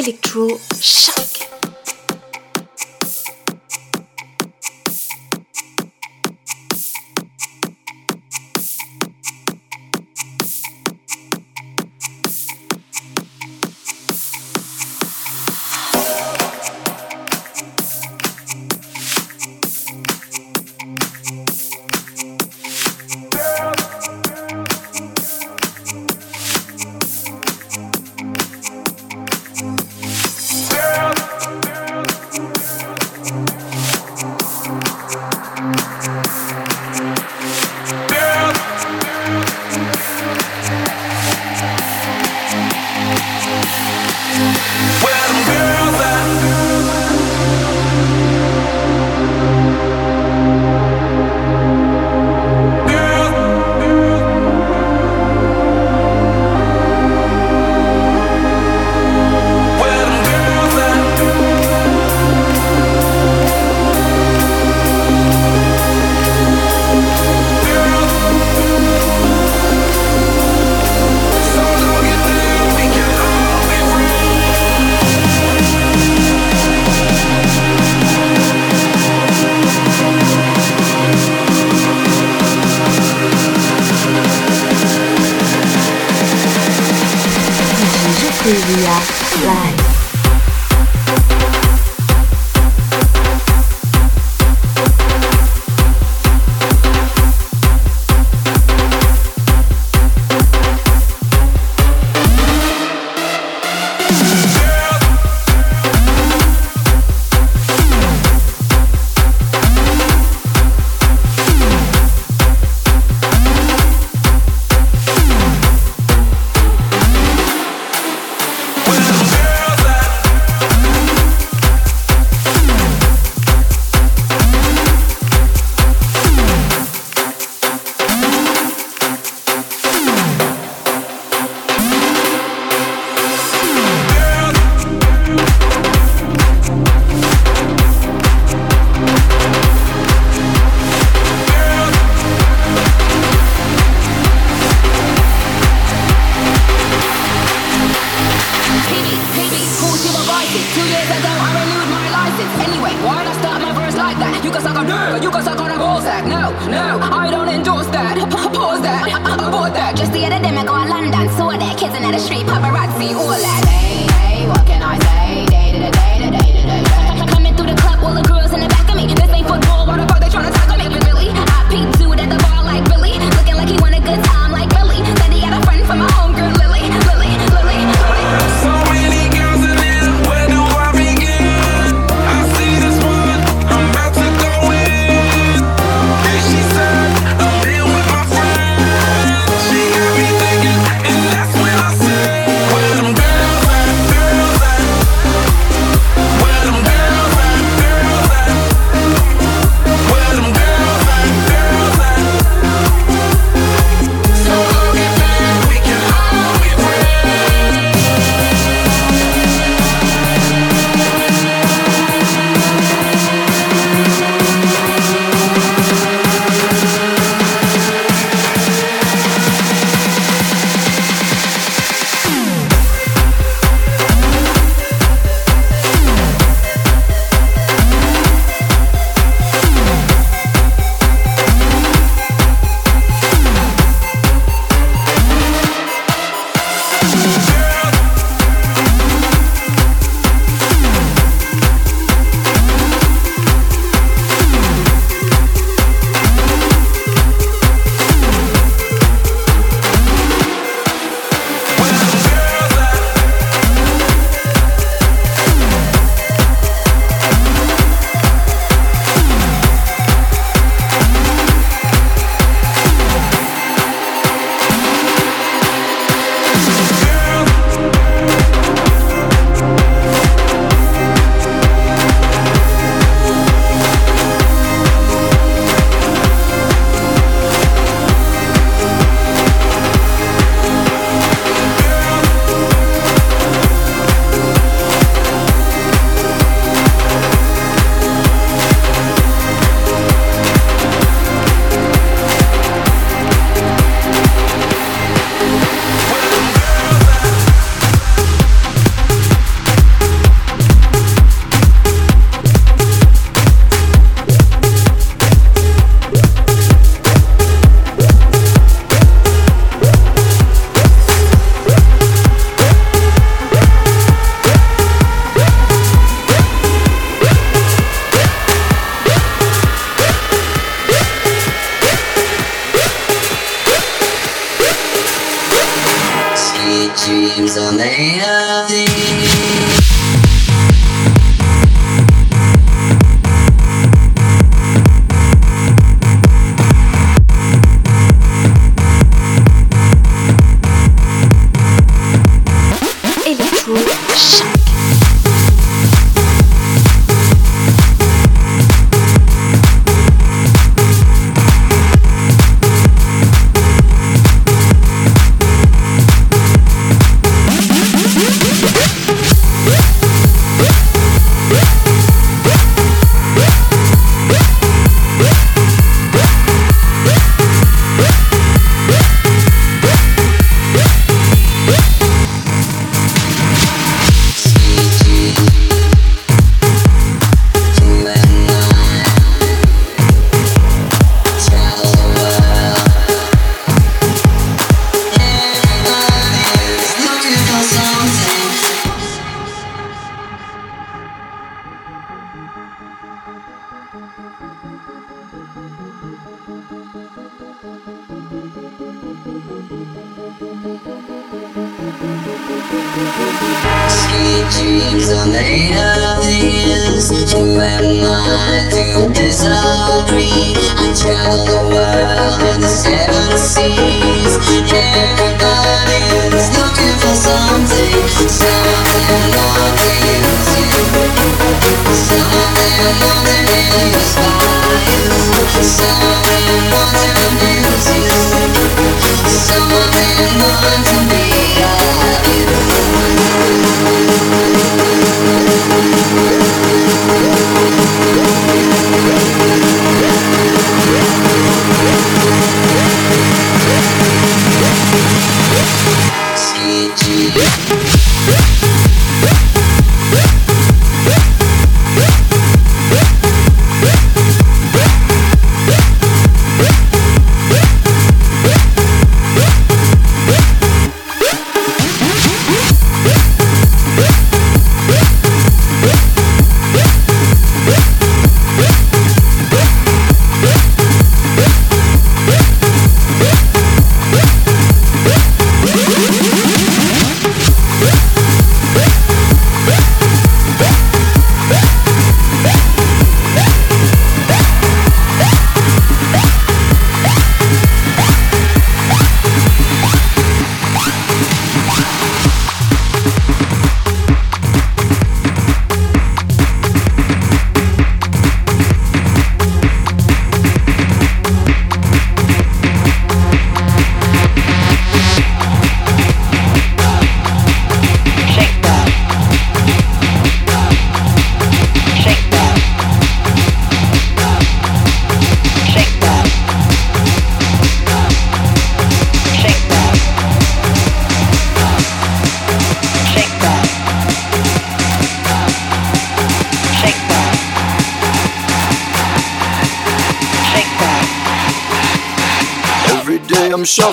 Electro Shock.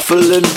Shuffling,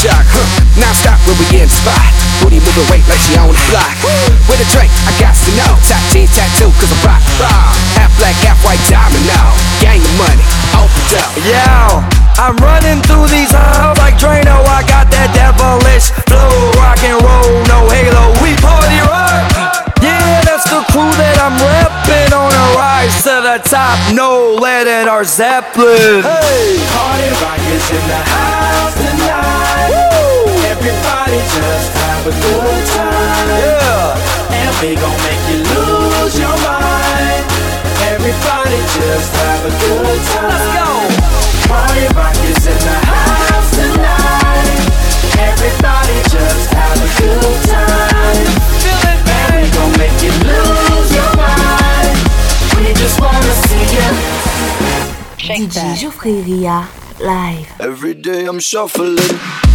shock, huh? Now stop when we in spot. Booty moving weight like she on the block. With a drink, I got to know. Top T tattoo, cause I'm rock, rock. Half black, half white diamond now. Gang of money, open up. Yo, I'm running through these halls like Drano. I got that devilish flow, rock and roll, no halo. We party rock. Yeah, that's the crew that I'm repping on. Led Zeppelin. Hey, party rock is in the house tonight. Woo! Everybody just have a good time. Yeah. And we gon' make you lose your mind. Everybody just have a good time. Let's go. Party rock is in the house DJ Ria, live. Every day I'm shuffling.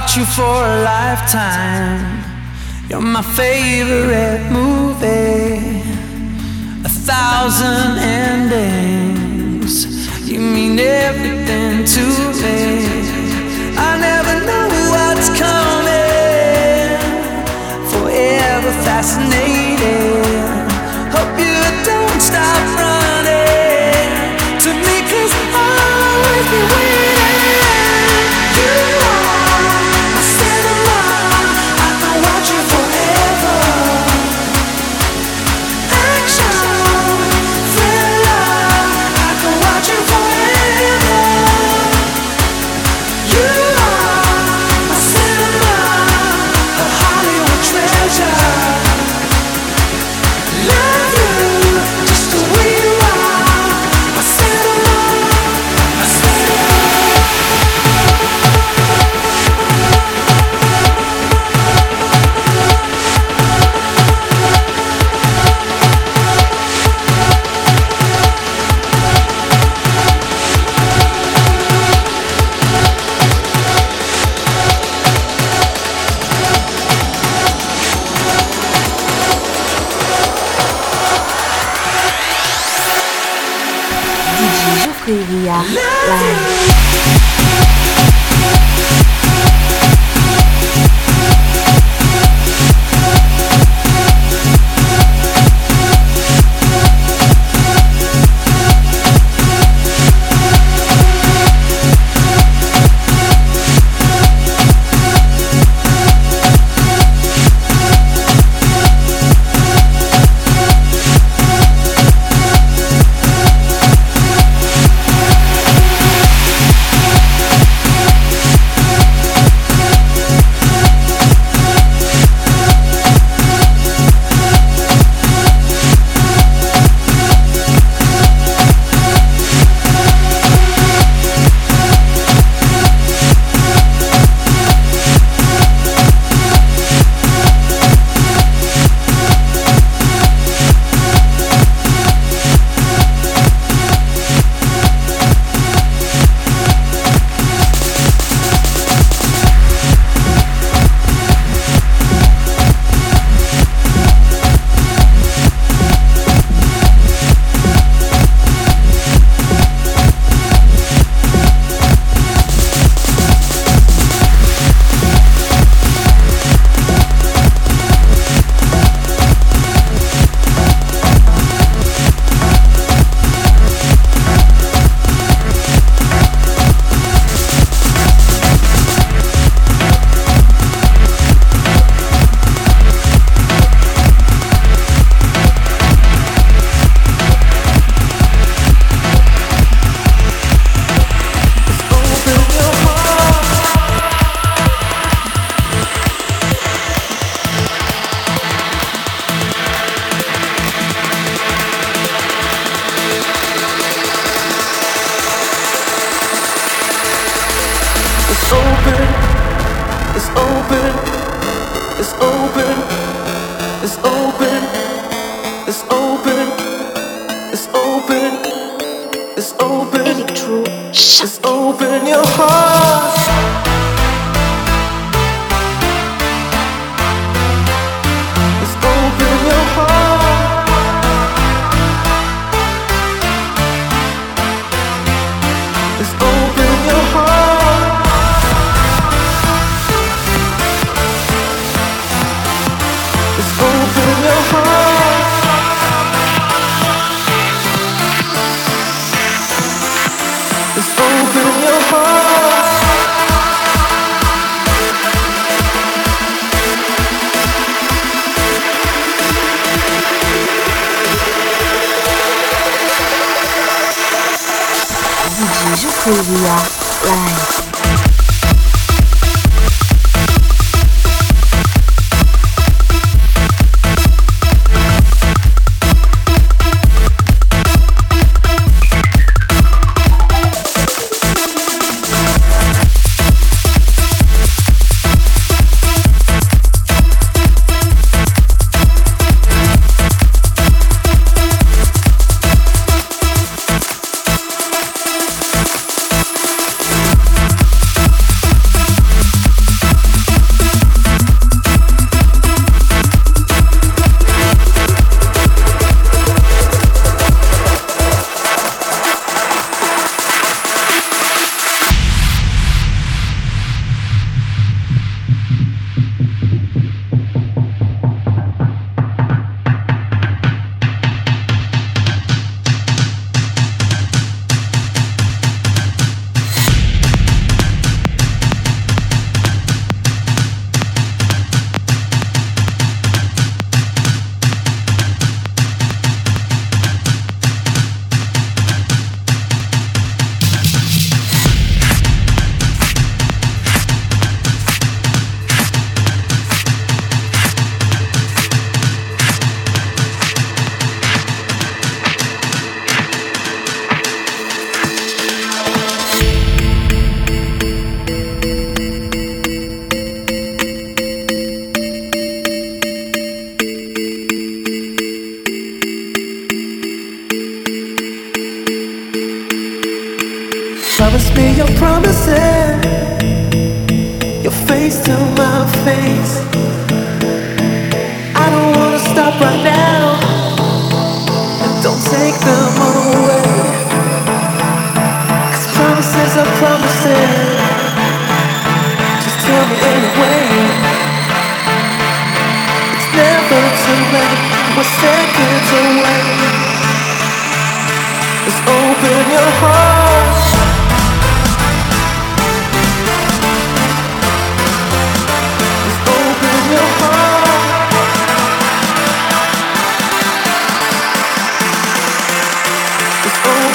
about you for a lifetime. You're my favorite movie. A thousand endings. You mean everything to me. I never know what's coming. Forever fascinated. Hope you don't stop running to me, cause I'll always be waiting.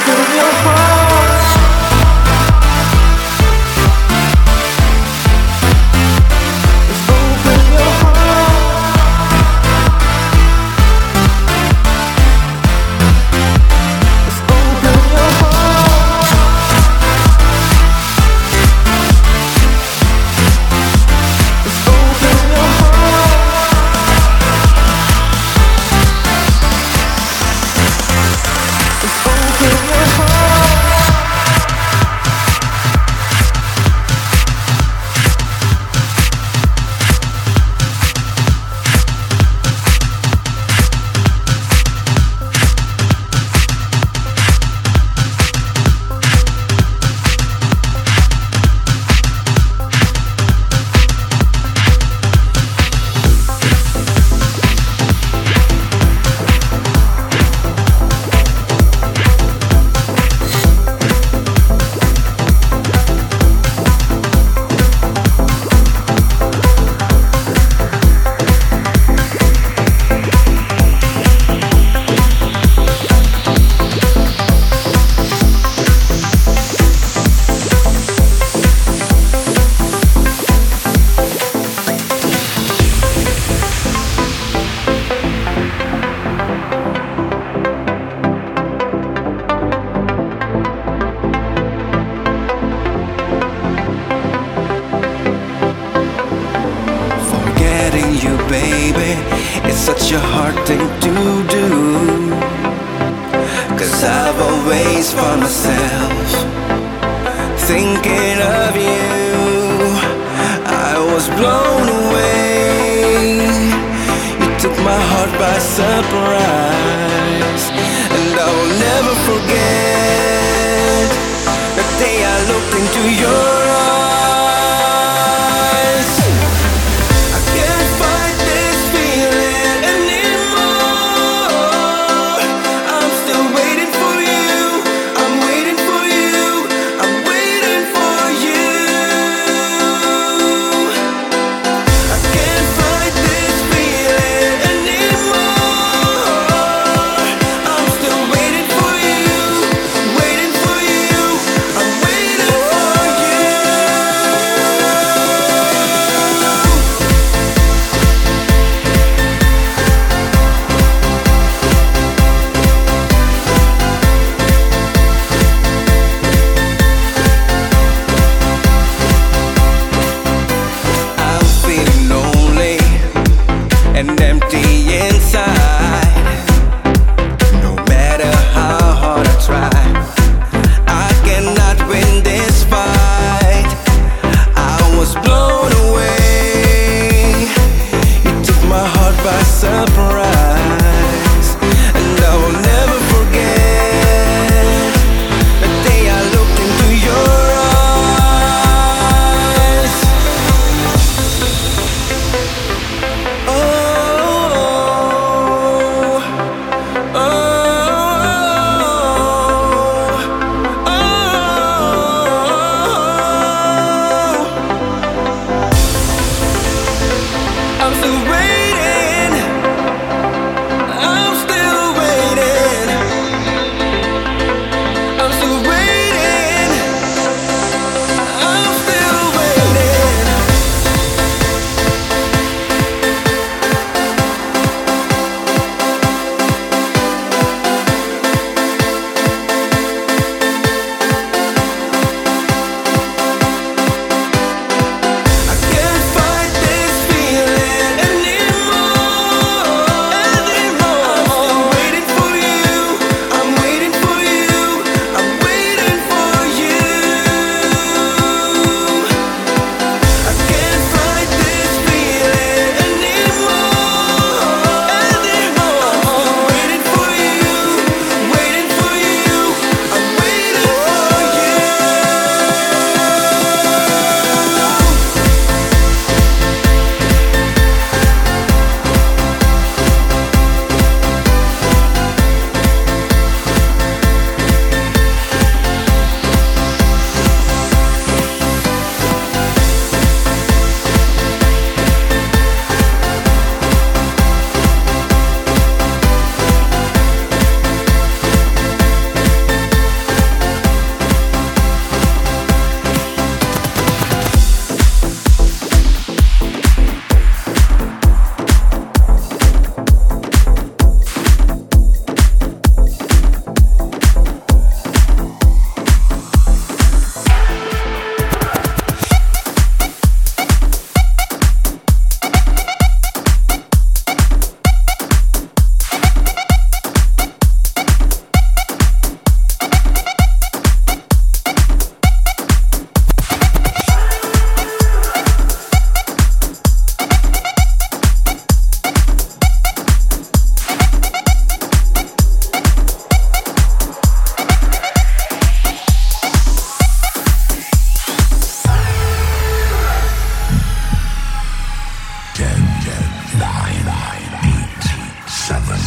Just open your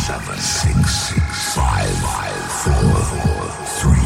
seven, six, six, five, five, four, four, three,